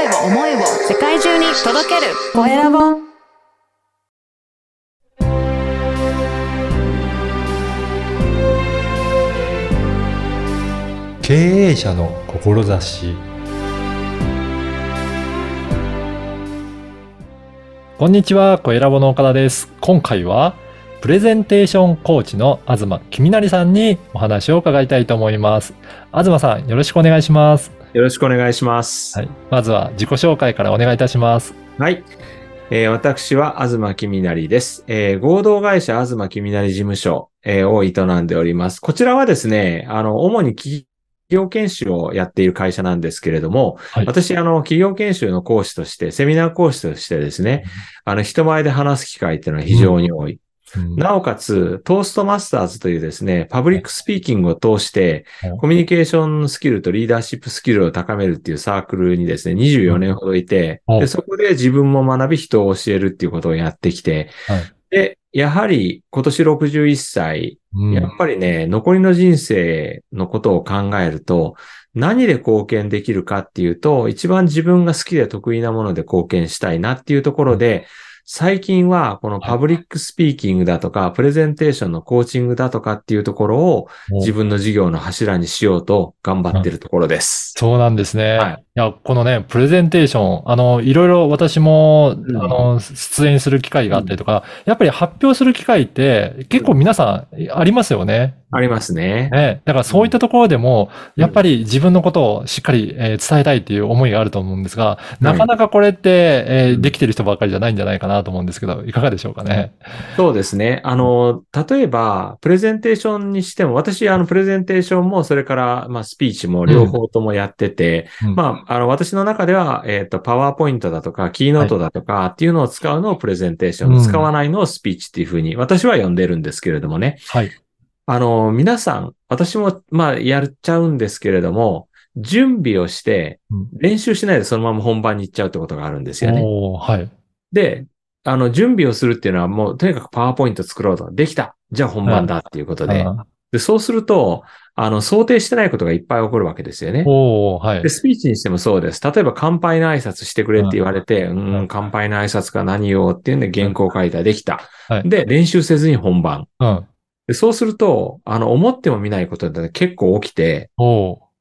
声を思いを世界中に届けるコエラボ経営者の志こんにちは、コエラボの岡田です。今回は、プレゼンテーションコーチの東きみなりさんにお話を伺いたいと思います。東さん、よろしくお願いします。よろしくお願いします。はい。まずは自己紹介からお願いいたします。はい。えー私は東きみなりです。えー合同会社東きみなり事務所、えーを営んでおります。こちらはですね、あの、主に企業研修をやっている会社なんですけれども、はい。私、あの、企業研修の講師として、セミナー講師としてですね、あの、人前で話す機会っていうのは非常に多い。うんなおかつ、トーストマスターズというですね、パブリックスピーキングを通してはい、コミュニケーションスキルとリーダーシップスキルを高めるっていうサークルにですね、24年ほどいて、うんでそこで自分も学び人を教えるっていうことをやってきて、はい。で、やはり今年61歳、うん。やっぱりね、残りの人生のことを考えると、何で貢献できるかっていうと、一番自分が好きで得意なもので貢献したいなっていうところで、最近はこのパブリックスピーキングだとか、プレゼンテーションのコーチングだとかっていうところを自分の事業の柱にしようと頑張ってるところです。そうなんですね。はいいや、このね、プレゼンテーション、あの、いろいろ私も、うんあの、出演する機会があったりとか、やっぱり発表する機会って結構皆さんありますよね。ありますね。ね。だからそういったところでも、うんやっぱり自分のことをしっかり、えー伝えたいっていう思いがあると思うんですが、なかなかこれって、えーうんできてる人ばっかりじゃないんじゃないかなと思うんですけど、いかがでしょうかね。そうですね。あの、例えば、プレゼンテーションにしても、私、あの、プレゼンテーションも、それから、まあ、スピーチも両方ともやってて、うんまあ、あの、私の中では、えっ、と、パワーポイントだとか、キーノートだとか、っていうのを使うのをプレゼンテーション、うん使わないのをスピーチっていうふうに、私は呼んでるんですけれどもね。はい。あの、皆さん、私も、まあ、やっちゃうんですけれども、準備をして、うん練習しないでそのまま本番に行っちゃうってことがあるんですよね。はい。で、あの、準備をするっていうのはもう、とにかくパワーポイント作ろうと。できたじゃあ本番だっていうことで。あでそうすると、あの、想定してないことがいっぱい起こるわけですよね。はいで、。スピーチにしてもそうです。例えば、乾杯の挨拶してくれって言われて、ううんん、乾杯の挨拶か何をっていうんで原稿を書いたらできた。はいで、練習せずに本番。うん。でそうすると、あの、思っても見ないことって結構起きて、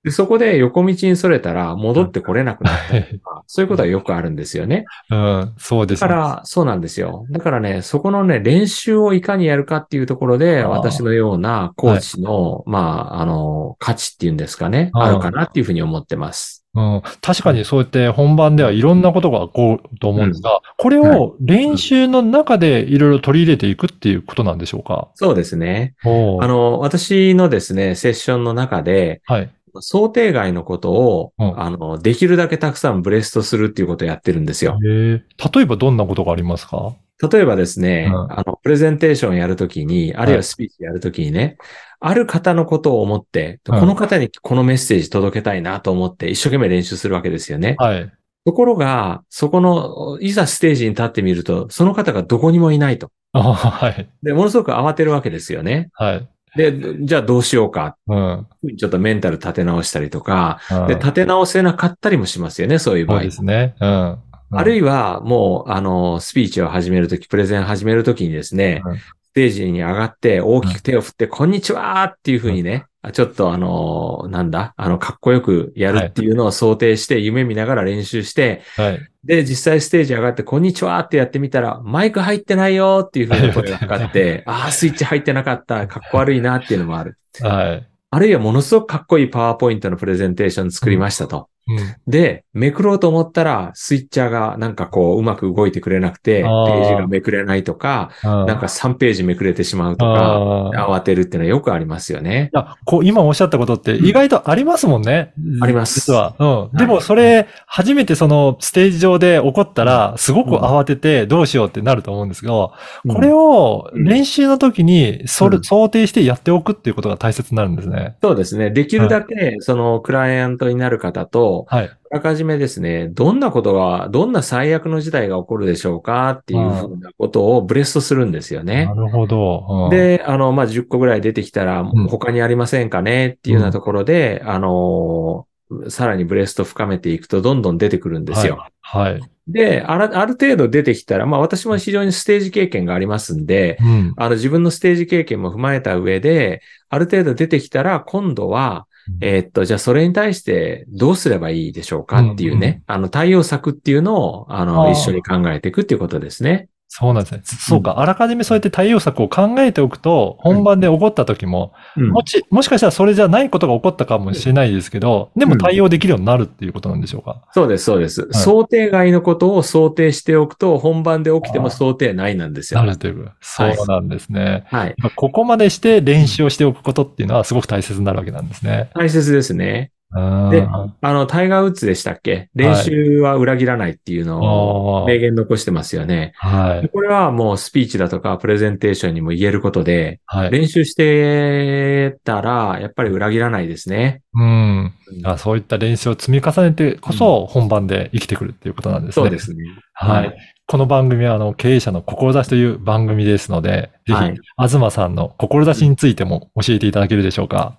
でそこで横道にそれたら戻ってこれなくなったりはい。とか、そういうことはよくあるんですよね。うん。そうですね。だから、そうなんですよ。だからね、そこのね、練習をいかにやるかっていうところで、私のようなコーチの、まあ、あの、価値っていうんですかね、あるかなっていうふうに思ってます。うん、確かにそうやって本番ではいろんなことが起こると思うんですが、これを練習の中でいろいろ取り入れていくっていうことなんでしょうか、そうですね。あの、私のですね、セッションの中で、はい。想定外のことを、うん。あの、できるだけたくさんブレストするっていうことをやってるんですよ。例えばどんなことがありますか？例えばですね、うん。あの、プレゼンテーションやるときに、あるいははい。スピーチやるときにね、ある方のことを思って、うんこの方にこのメッセージ届けたいなと思って、一生懸命練習するわけですよね。はい。ところが、そこの、いざステージに立ってみると、その方がどこにもいないと。あはい。で、ものすごく慌てるわけですよね。はい。で、じゃあどうしようか。うん。ちょっとメンタル立て直したりとか、うんで、立て直せなかったりもしますよね、そういう場合そうで。すね。うん。あるいいは、もう、あの、スピーチを始めるとき、プレゼン始めるときにですね、うんステージに上がって、大きく手を振って、こんにちはっていうふうにね、あちょっとあの、なんだ、あの、かっこよくやるっていうのを想定して、夢見ながら練習して、はい。で、実際ステージ上がって、こんにちはってやってみたら、マイク入ってないよっていうふうに声がかかって、ああ、スイッチ入ってなかった、かっこ悪いなっていうのもある。はい。あるいはものすごくかっこいいパワーポイントのプレゼンテーション作りましたと。うん。で、めくろうと思ったら、スイッチャーがなんかこう、うまく動いてくれなくて、ペあーージがめくれないとか、ななんか3ページめくれてしまうとか、慌てるっていうのはよくありますよねい。や、こう、今おっしゃったことって意外とありますもんね。あります実は。うん。でもそれ、初めてそのステージ上で起こったら、すごく慌ててどうしようってなると思うんですけど、これを練習の時にそれ、うん想定してやっておくっていうことが大切になるんですね。そうですね。できるだけ、その、クライアントになる方と、はい。あらかじめですね、どんなことが、どんな最悪の事態が起こるでしょうかっていうふうなことをブレストするんですよねな。るほど。うん、で、あの、まあ、10個ぐらい出てきたら、ん他にありませんかねっていうようなところで、あの、さらにブレスト深めていくとどんどん出てくるんですよ。はい。はい。で、あら、ある程度出てきたら、まあ私も非常にステージ経験がありますんで、うん。あの自分のステージ経験も踏まえた上で、ある程度出てきたら、今度は、えーっと、じゃあそれに対してどうすればいいでしょうかっていうね、あの対応策っていうのを、あの、一緒に考えていくっていうことですね。そうなんですね。そうか。あらかじめそうやって対応策を考えておくと、本番で起こった時も、うんもち、もしかしたらそれじゃないことが起こったかもしれないですけど、でも対応できるようになるっていうことなんでしょうか？そうです、そうです、想定外のことを想定しておくと、本番で起きても想定内なんですよ。なるという。そうなんですね。はい。ここまでして練習をしておくことっていうのはすごく大切になるわけなんですね。大切ですね。うんであの、タイガー・ウッズでしたっけ？練習は裏切らないっていうのを名言残してますよね。はい。これはもうスピーチだとかプレゼンテーションにも言えることで、はい。練習してたら、やっぱり裏切らないですね。うん。あそういった練習を積み重ねてこそ本番で生きてくるっていうことなんですね。そうですね。はい。この番組は、あの、経営者の志という番組ですので、ぜはいひ、東さんの志についても教えていただけるでしょうか？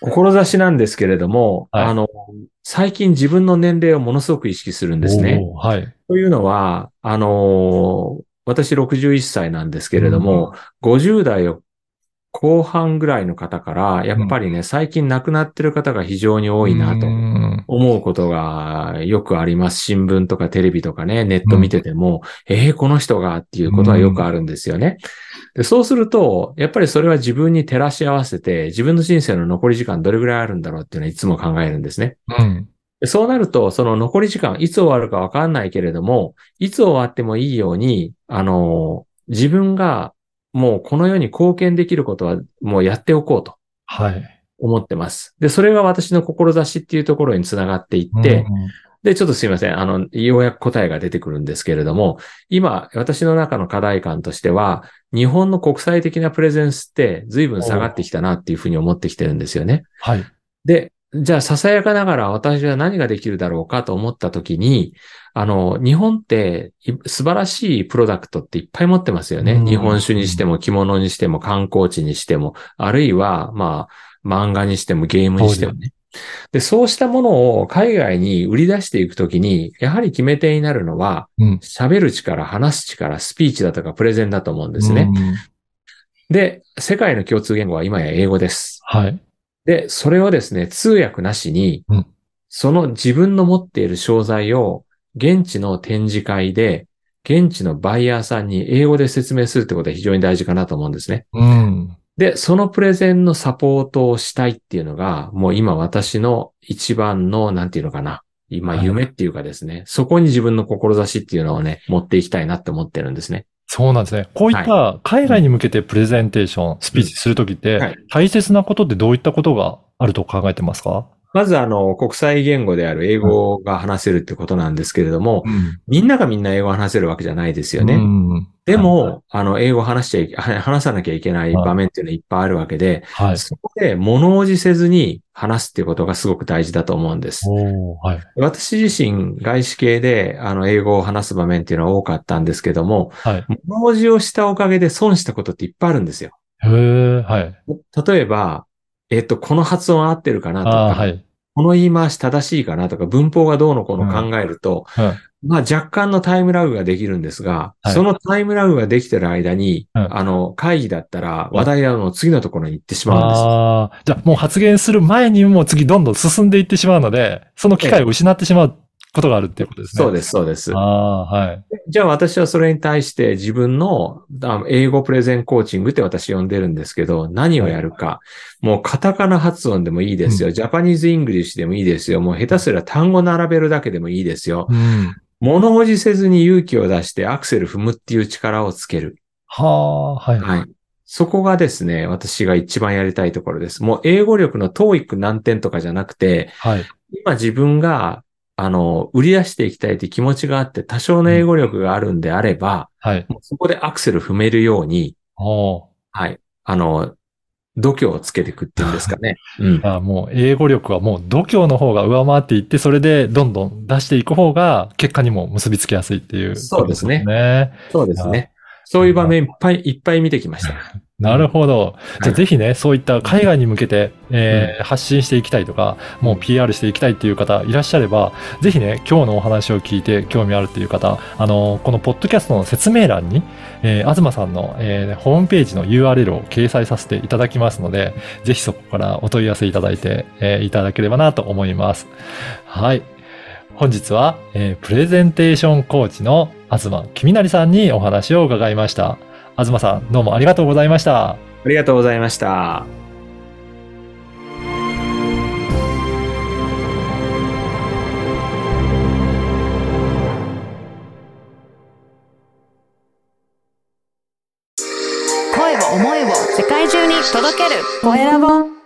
志なんですけれども、はいあの、最近自分の年齢をものすごく意識するんですね。はい。というのは、あのー私61歳なんですけれども、50代を後半ぐらいの方から、やっぱりね、最近亡くなってる方が非常に多いなとうん思うことがよくあります。新聞とかテレビとかね、ネット見てても、えー、この人がっていうことはよくあるんですよね。でそうすると、やっぱりそれは自分に照らし合わせて、自分の人生の残り時間どれぐらいあるんだろうっていうのはいつも考えるんですね。うん。でそうなると、その残り時間、いつ終わるかわかんないけれども、いつ終わってもいいように、あの、自分がもうこの世に貢献できることはもうやっておこうとはい。思ってます。で、それが私の志っていうところにつながっていって、うんで、ちょっとすいません。あの、ようやく答えが出てくるんですけれども、今、私の中の課題感としては、日本の国際的なプレゼンスって随分下がってきたなっていうふうに思ってきてるんですよね。はい。で、じゃあ、ささやかながら私は何ができるだろうかと思ったときに、あの、日本ってい素晴らしいプロダクトっていっぱい持ってますよね。うん日本酒にしても着物にしても観光地にしても、あるいは、まあ、漫画にしてもゲームにしてもね。で、そうしたものを海外に売り出していくときに、やはり決め手になるのは、うん。喋る力、話す力、スピーチだとかプレゼンだと思うんですね。うんで、世界の共通言語は今や英語です。はい。で、それをですね、通訳なしに、うんその自分の持っている商材を現地の展示会で、現地のバイヤーさんに英語で説明するってことは非常に大事かなと思うんですね。うん。で、そのプレゼンのサポートをしたいっていうのが、もう今私の一番の、なんていうのかな。今はい夢っていうかですね、そこに自分の志っていうのをね、持っていきたいなって思ってるんですね。そうなんですね。こういった海外に向けてプレゼンテーション、スピーチするときってはい、大切なことってどういったことがあると考えてますか？まずあの、国際言語である英語が話せるってことなんですけれども、うん。みんながみんな英語を話せるわけじゃないですよね。うんでも、あの、英語を話しちゃ 話さなきゃいけない場面っていうのはいっぱいあるわけで、はい。そこで物おじせずに話すっていうことがすごく大事だと思うんです。はい。私自身、外資系で、あの、英語を話す場面っていうのは多かったんですけども、はい。物おじをしたおかげで損したことっていっぱいあるんですよ。へえ、はい。例えば、えっと、この発音合ってるかなとか、はい。この言い回し正しいかなとか、文法がどうのこうの考えると、うんまあ若干のタイムラグができるんですが、はい。そのタイムラグができてる間に、うんあの、会議だったら話題の次のところに行ってしまうんです。ああ、じゃあもう発言する前にもう次どんどん進んでいってしまうので、その機会を失ってしまうことがあるっていうことですね。そうです、そうですあ。あ、はい。じゃあ私はそれに対して自分のあ英語プレゼンコーチングって私呼んでるんですけど、何をやるか。もうカタカナ発音でもいいですよ。 Japanese English でもいいですよ。もう下手すら単語並べるだけでもいいですよ。うん。物おじせずに勇気を出してアクセル踏むっていう力をつける。はあ、はい。はい。そこがですね、私が一番やりたいところです。もう英語力の TOEIC 何点とかじゃなくて、はい。今自分が、あの、売り出していきたいという気持ちがあって、多少の英語力があるんであれば、はい。もうそこでアクセル踏めるように、おーはい。あの、度胸をつけていくっていうんですかね。うん。あもう英語力はもう度胸の方が上回っていって、それでどんどん出していく方が結果にも結びつきやすいっていう、そうですねね。そうですね。そういう場面いっぱいいっぱい見てきました。なるほど。じゃあはいぜひね、そういった海外に向けて、えー発信していきたいとか、もう PR していきたいっていう方いらっしゃれば、ぜひね、今日のお話を聞いて興味あるっていう方、あの、このポッドキャストの説明欄に、えー、東さんの、えーホームページの URL を掲載させていただきますので、ぜひそこからお問い合わせいただいて、えーいただければなと思います。はい。本日は、えープレゼンテーションコーチの東君成さんにお話を伺いました。東さん、どうもありがとうございました。ありがとうございました。声を思いを世界中に届けるコエラボ